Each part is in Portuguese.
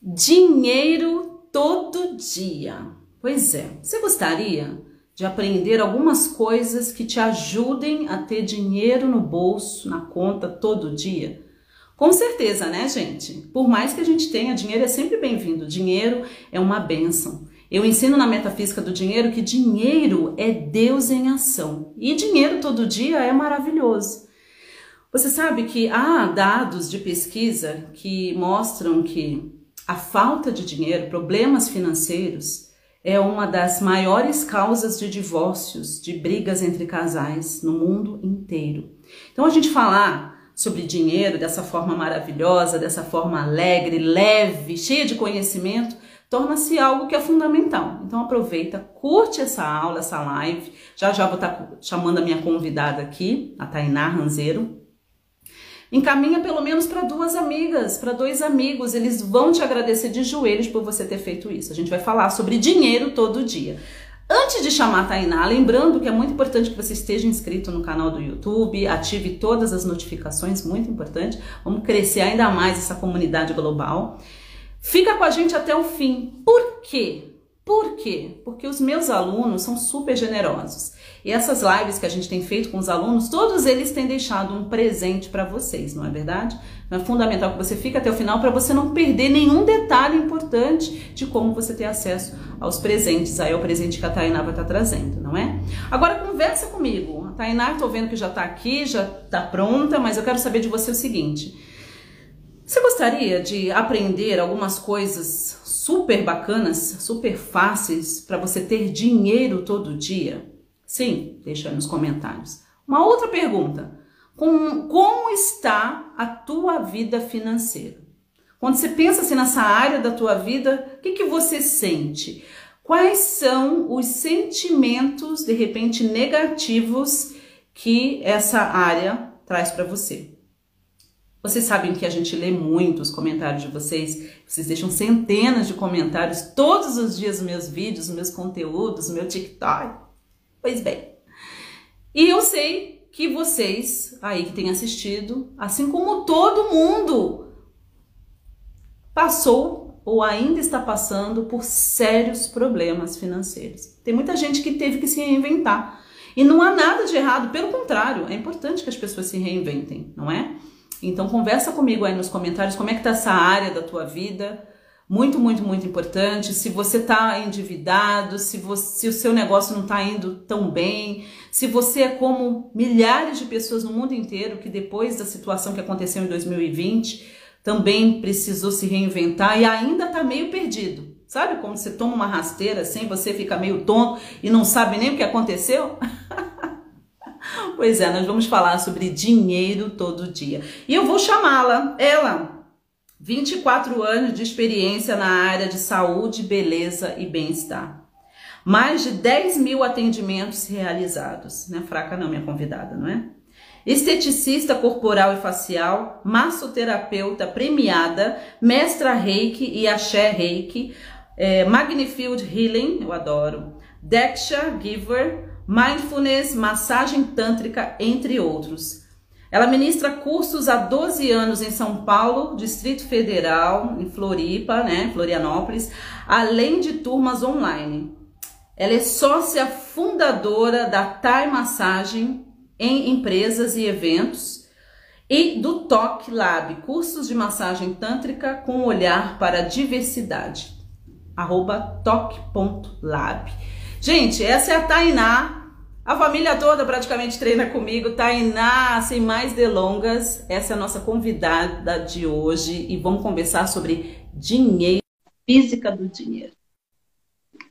Dinheiro todo dia. Pois é, você gostaria de aprender algumas coisas que te ajudem a ter dinheiro no bolso, na conta todo dia? Com certeza, né, gente? Por mais que a gente tenha, dinheiro é sempre bem-vindo. Dinheiro é uma benção. Eu ensino na metafísica do dinheiro que dinheiro é Deus em ação. E dinheiro todo dia é maravilhoso. Você sabe que há dados de pesquisa que mostram que a falta de dinheiro, problemas financeiros, é uma das maiores causas de divórcios, de brigas entre casais no mundo inteiro. Então a gente falar sobre dinheiro dessa forma maravilhosa, dessa forma alegre, leve, cheia de conhecimento, torna-se algo que é fundamental. Então aproveita, curte essa aula, essa live. Já já vou estar tá chamando a minha convidada aqui, a Tainá Ranzeiro, Encaminha pelo menos para duas amigas, para dois amigos, eles vão te agradecer de joelhos por você ter feito isso. A gente vai falar sobre dinheiro todo dia. Antes de chamar a Tainá, lembrando que é muito importante que você esteja inscrito no canal do YouTube, ative todas as notificações, muito importante. Vamos crescer ainda mais essa comunidade global. Fica com a gente até o fim. Por quê? Por quê? Porque os meus alunos são super generosos. E essas lives que a gente tem feito com os alunos, todos eles têm deixado um presente para vocês, não é verdade? É fundamental que você fique até o final para você não perder nenhum detalhe importante de como você ter acesso aos presentes. Aí é o presente que a Tainá vai estar tá trazendo, não é? Agora conversa comigo. A Tainá, estou vendo que já está aqui, já está pronta, mas eu quero saber de você o seguinte. Você gostaria de aprender algumas coisas super bacanas, super fáceis para você ter dinheiro todo dia? Sim, deixa aí nos comentários. Uma outra pergunta: como, como está a tua vida financeira? Quando você pensa assim nessa área da tua vida, o que, que você sente? Quais são os sentimentos, de repente, negativos que essa área traz para você? Vocês sabem que a gente lê muito os comentários de vocês, vocês deixam centenas de comentários todos os dias nos meus vídeos, nos meus conteúdos, no meu TikTok. Pois bem, e eu sei que vocês aí que têm assistido, assim como todo mundo, passou ou ainda está passando por sérios problemas financeiros. Tem muita gente que teve que se reinventar. E não há nada de errado, pelo contrário, é importante que as pessoas se reinventem, não é? Então conversa comigo aí nos comentários como é que tá essa área da tua vida. Muito, muito, muito importante. Se você está endividado, se, você, se o seu negócio não está indo tão bem, se você é como milhares de pessoas no mundo inteiro que depois da situação que aconteceu em 2020 também precisou se reinventar e ainda está meio perdido. Sabe como você toma uma rasteira assim, você fica meio tonto e não sabe nem o que aconteceu? Pois é, nós vamos falar sobre dinheiro todo dia. E eu vou chamá-la, ela, 24 anos de experiência na área de saúde, beleza e bem-estar. Mais de 10 mil atendimentos realizados. Não é fraca não, minha convidada, não é? Esteticista corporal e facial, massoterapeuta premiada, mestra reiki e axé reiki, é, Magnifield Healing, eu adoro, Deksha Giver, mindfulness, massagem tântrica, entre outros. Ela ministra cursos há 12 anos em São Paulo, Distrito Federal, em Floripa, né, Florianópolis, além de turmas online. Ela é sócia fundadora da Thai Massagem em empresas e eventos e do TOC Lab, cursos de massagem tântrica com olhar para a diversidade. Arroba toc.lab. Gente, essa é a Tainá, a família toda praticamente treina comigo. Tainá, sem mais delongas, essa é a nossa convidada de hoje e vamos conversar sobre dinheiro, física do dinheiro.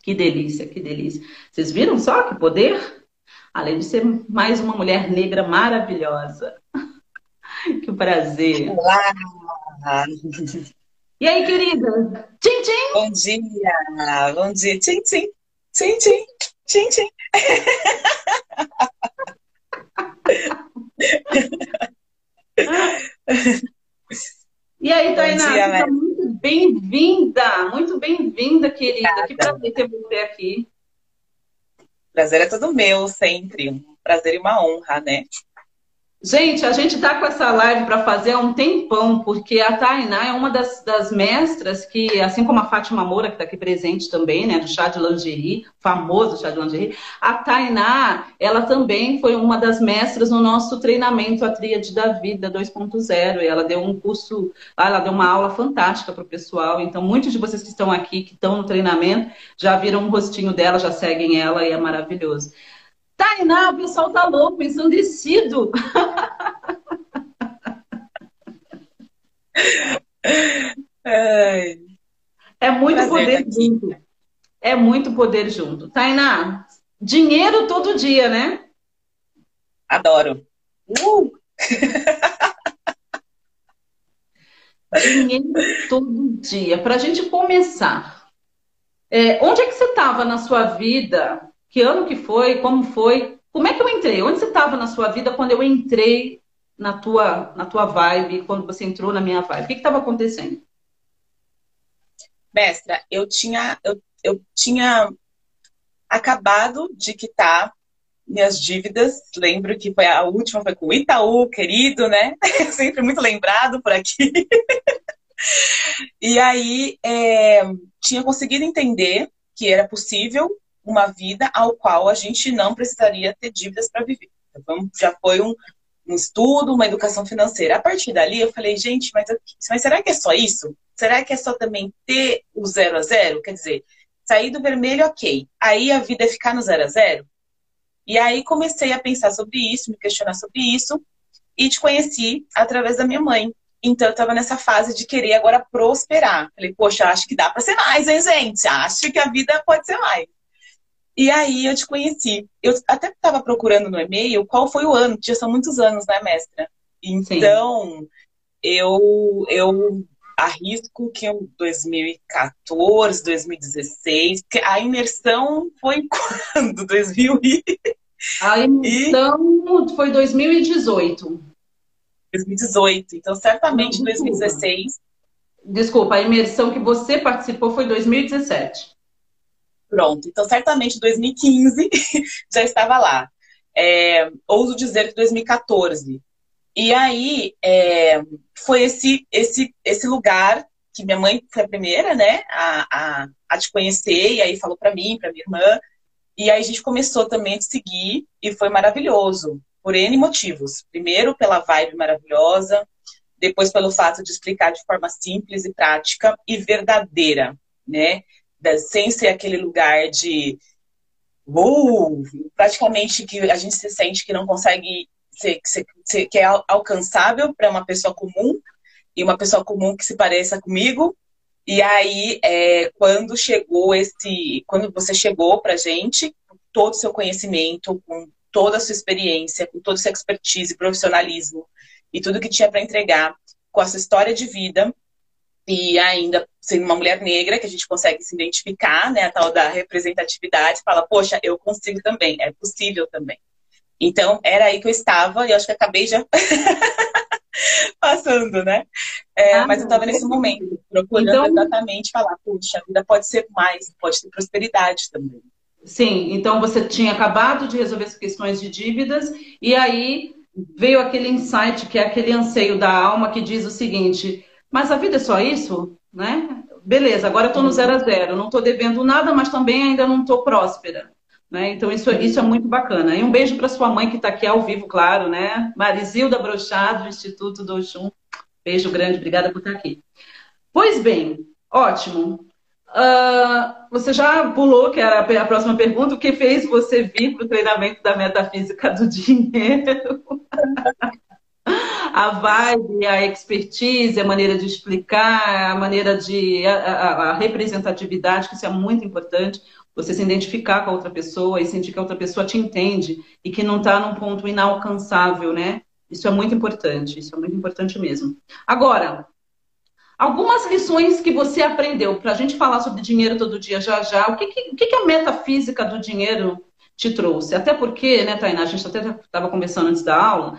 Que delícia, que delícia. Vocês viram só que poder? Além de ser mais uma mulher negra maravilhosa. que prazer. Olá! E aí, querida? Tchim, tchim! Bom dia! Bom dia! Tchim, tchim! Tchim, tchim! Tchim, tchim! E aí, Tainá, muito bem-vinda, muito bem-vinda, querida. Obrigada. Que prazer ter você aqui. Prazer é todo meu, sempre. Um prazer e uma honra, né? Gente, a gente está com essa live para fazer há um tempão, porque a Tainá é uma das, das, mestras que, assim como a Fátima Moura, que está aqui presente também, né, do chá de lingerie, famoso chá de lingerie, a Tainá, ela também foi uma das mestras no nosso treinamento A Tríade da Vida 2.0, e ela deu um curso, ela deu uma aula fantástica para o pessoal, então muitos de vocês que estão aqui, que estão no treinamento, já viram o rostinho dela, já seguem ela e é maravilhoso. Tainá, o pessoal tá louco, ensandecido. É muito Prazer poder junto. É muito poder junto. Tainá, dinheiro todo dia, né? Adoro. Uh! dinheiro todo dia. Para a gente começar, é, onde é que você estava na sua vida que ano que foi? Como foi? Como é que eu entrei? Onde você estava na sua vida quando eu entrei na tua, na tua vibe, quando você entrou na minha vibe? O que estava acontecendo? Mestra, eu tinha, eu, eu tinha acabado de quitar minhas dívidas. Lembro que foi a última foi com o Itaú, querido, né? Sempre muito lembrado por aqui. e aí é, tinha conseguido entender que era possível uma vida ao qual a gente não precisaria ter dívidas para viver. Então, já foi um, um estudo, uma educação financeira. A partir dali, eu falei, gente, mas, mas será que é só isso? Será que é só também ter o zero a zero? Quer dizer, sair do vermelho, ok. Aí a vida é ficar no zero a zero? E aí comecei a pensar sobre isso, me questionar sobre isso, e te conheci através da minha mãe. Então eu estava nessa fase de querer agora prosperar. Falei, poxa, acho que dá para ser mais, hein, gente? Acho que a vida pode ser mais. E aí eu te conheci. Eu até estava procurando no e-mail qual foi o ano, já são muitos anos, né, mestra? Então, eu, eu arrisco que em 2014, 2016, que a imersão foi quando? 2000 e... A imersão e... foi 2018. 2018. Então, certamente em 2016. Desculpa, a imersão que você participou foi 2017. Pronto. Então, certamente 2015 já estava lá. É, ouso dizer que 2014. E aí é, foi esse, esse, esse lugar que minha mãe foi a primeira, né, a, a, a te conhecer, e aí falou para mim, para minha irmã. E aí a gente começou também a te seguir, e foi maravilhoso, por N motivos. Primeiro, pela vibe maravilhosa, depois pelo fato de explicar de forma simples e prática e verdadeira, né? Sem ser aquele lugar de uh, praticamente que a gente se sente que não consegue ser, ser, que é alcançável para uma pessoa comum e uma pessoa comum que se pareça comigo. E aí, é, quando chegou esse, quando você chegou para gente, com todo o seu conhecimento, com toda a sua experiência, com toda a sua expertise, profissionalismo e tudo que tinha para entregar, com essa história de vida, e ainda sendo uma mulher negra, que a gente consegue se identificar, né, a tal da representatividade, fala, poxa, eu consigo também, é possível também. Então, era aí que eu estava, e eu acho que acabei já passando, né? É, ah, mas eu estava nesse momento, procurando então... exatamente falar, poxa, a vida pode ser mais, pode ter prosperidade também. Sim, então você tinha acabado de resolver as questões de dívidas, e aí veio aquele insight, que é aquele anseio da alma que diz o seguinte: mas a vida é só isso, né? Beleza, agora eu estou no zero a zero, não estou devendo nada, mas também ainda não estou próspera. Né? Então, isso, isso é muito bacana. E um beijo para sua mãe que está aqui ao vivo, claro, né? Marizilda Brochado, do Instituto do Oxum. Beijo grande, obrigada por estar aqui. Pois bem, ótimo. Uh, você já pulou, que era a próxima pergunta, o que fez você vir para o treinamento da metafísica do dinheiro? a vibe, a expertise, a maneira de explicar, a maneira de. a, a, a representatividade, que isso é muito importante. Você se identificar com a outra pessoa e sentir que a outra pessoa te entende e que não está num ponto inalcançável, né? Isso é muito importante, isso é muito importante mesmo. Agora, algumas lições que você aprendeu, para a gente falar sobre dinheiro todo dia já já, o que, que, que a metafísica do dinheiro te trouxe? Até porque, né, Tainá, a gente até estava conversando antes da aula,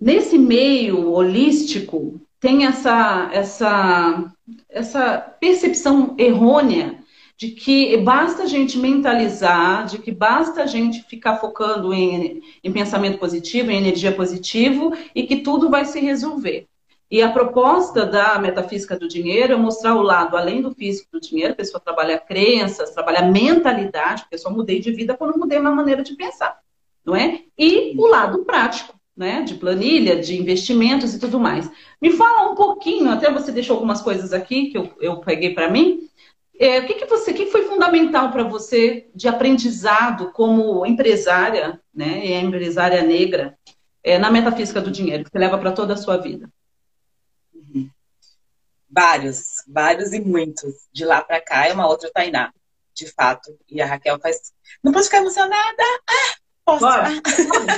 Nesse meio holístico, tem essa, essa, essa percepção errônea de que basta a gente mentalizar, de que basta a gente ficar focando em, em pensamento positivo, em energia positivo e que tudo vai se resolver. E a proposta da metafísica do dinheiro é mostrar o lado além do físico do dinheiro, a pessoa trabalha crenças, trabalha mentalidade, porque eu só mudei de vida quando mudei minha maneira de pensar, não é? E o lado prático, né? De planilha, de investimentos e tudo mais. Me fala um pouquinho, até você deixou algumas coisas aqui que eu, eu peguei para mim, é, o que, que você, que foi fundamental para você de aprendizado como empresária, né, e empresária negra, é, na metafísica do dinheiro, que você leva para toda a sua vida? Uhum. Vários, vários e muitos. De lá para cá é uma outra Tainá, de fato. E a Raquel faz. Não pode ficar emocionada? Ah, posso. Bora,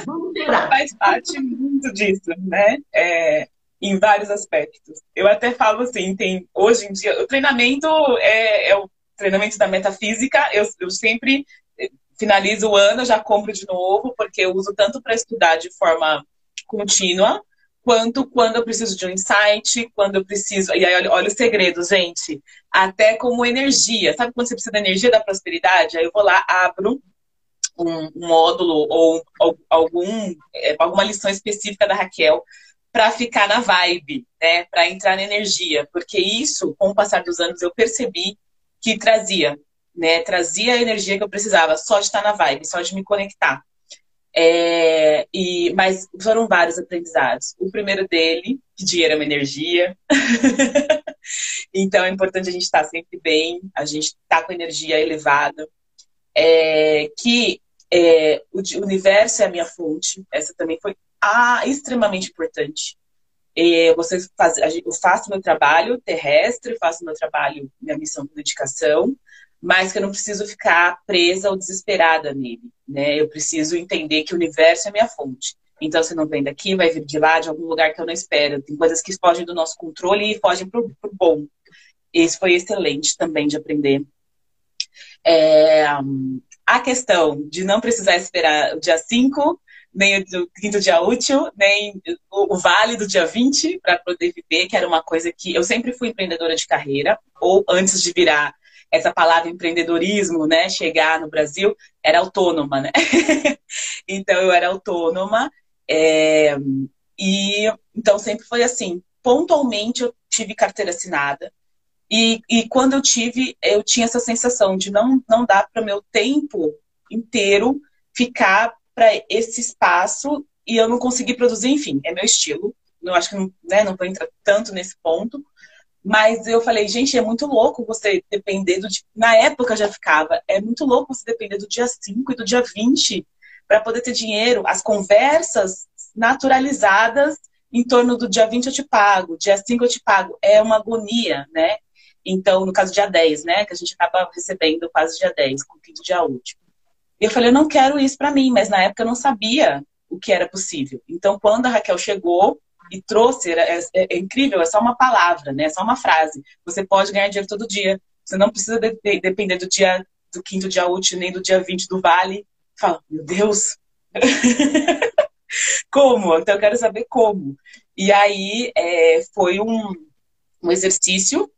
vamos faz parte muito disso, né? É, em vários aspectos. Eu até falo assim, tem hoje em dia, o treinamento é, é o treinamento da metafísica, eu, eu sempre eh, finalizo o ano, já compro de novo, porque eu uso tanto para estudar de forma contínua, quanto quando eu preciso de um insight, quando eu preciso. E aí, olha, olha o segredo, gente. Até como energia. Sabe quando você precisa da energia da prosperidade? Aí eu vou lá, abro um, um módulo ou, algum, é, alguma lição específica da Raquel para ficar na vibe, né? Para entrar na energia, porque isso, com o passar dos anos, eu percebi que trazia, né? Trazia a energia que eu precisava, só de estar na vibe, só de me conectar. É, e, mas foram vários aprendizados. O primeiro dele, que dinheiro é uma energia. então é importante a gente estar sempre bem, a gente estar tá com energia elevada. É, que é, o universo é a minha fonte. Essa também foi ah, extremamente importante. Você faz, eu faço meu trabalho terrestre, faço meu trabalho, minha missão com dedicação, mas que eu não preciso ficar presa ou desesperada nele, né? Eu preciso entender que o universo é minha fonte. Então, se não vem daqui, vai vir de lá, de algum lugar que eu não espero. Tem coisas que fogem do nosso controle e fogem para o bom. Esse foi excelente também de aprender. É, a questão de não precisar esperar o dia 5 nem o quinto dia útil, nem o, vale do dia 20 para poder viver, que era uma coisa que eu sempre fui empreendedora de carreira, ou antes de virar essa palavra empreendedorismo, né, chegar no Brasil, era autônoma, né? então eu era autônoma, é, e então sempre foi assim. Pontualmente eu tive carteira assinada, e, e quando eu tive, eu tinha essa sensação de não, não dar para o meu tempo inteiro ficar para esse espaço e eu não consegui produzir, enfim, é meu estilo. Eu acho que não, né, não vou entrar tanto nesse ponto. Mas eu falei, gente, é muito louco você depender do. Na época já ficava, é muito louco você depender do dia 5 e do dia 20 para poder ter dinheiro. As conversas naturalizadas em torno do dia 20 eu te pago, dia 5 eu te pago. É uma agonia, né? Então, no caso dia 10, né? Que a gente acaba recebendo quase dia 10, com o quinto dia último. E eu falei, eu não quero isso para mim, mas na época eu não sabia o que era possível. Então, quando a Raquel chegou e trouxe, é, é, é incrível, é só uma palavra, né? É só uma frase. Você pode ganhar dinheiro todo dia. Você não precisa de, de, depender do dia do quinto dia útil, nem do dia 20 do vale. Fala, meu Deus! como? Então eu quero saber como. E aí é, foi um, um exercício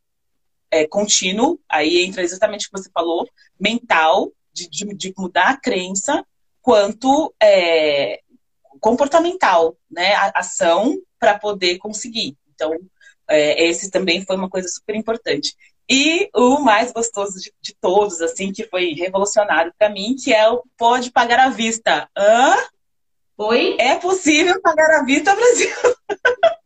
é, contínuo, aí entra exatamente o que você falou, mental, de, de, de mudar a crença quanto é, comportamental, né? A ação para poder conseguir. Então, é, esse também foi uma coisa super importante. E o mais gostoso de, de todos, assim, que foi revolucionário para mim, que é o pode pagar à vista. Hã? Oi? É possível pagar à vista, Brasil.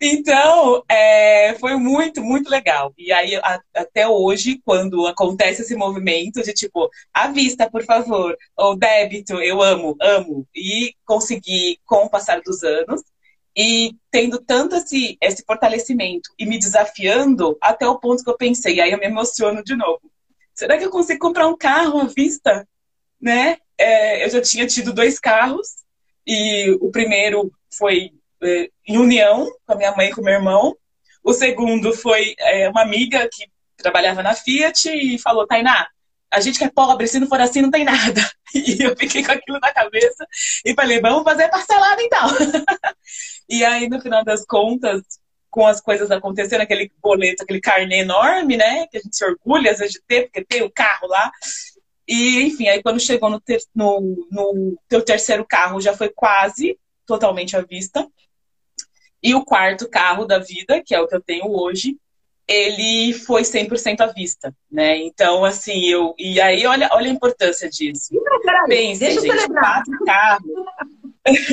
Então, é, foi muito, muito legal. E aí, a, até hoje, quando acontece esse movimento de tipo, à vista, por favor, ou débito, eu amo, amo. E consegui, com o passar dos anos, e tendo tanto esse, esse fortalecimento e me desafiando até o ponto que eu pensei, aí eu me emociono de novo. Será que eu consigo comprar um carro à vista? Né? É, eu já tinha tido dois carros, e o primeiro foi em união com a minha mãe e com o meu irmão. O segundo foi é, uma amiga que trabalhava na Fiat e falou: Tainá, a gente que é pobre, se não for assim, não tem nada. E eu fiquei com aquilo na cabeça e falei: vamos fazer parcelado então. e aí, no final das contas, com as coisas acontecendo, aquele boleto, aquele carnê enorme, né? Que a gente se orgulha às vezes de ter, porque tem o carro lá. E, enfim, aí quando chegou no, ter, no, no teu terceiro carro, já foi quase totalmente à vista. E o quarto carro da vida, que é o que eu tenho hoje, ele foi 100% à vista, né? Então, assim, eu... E aí, olha, olha a importância disso. Não, peraí, Pense, deixa gente, quatro carros...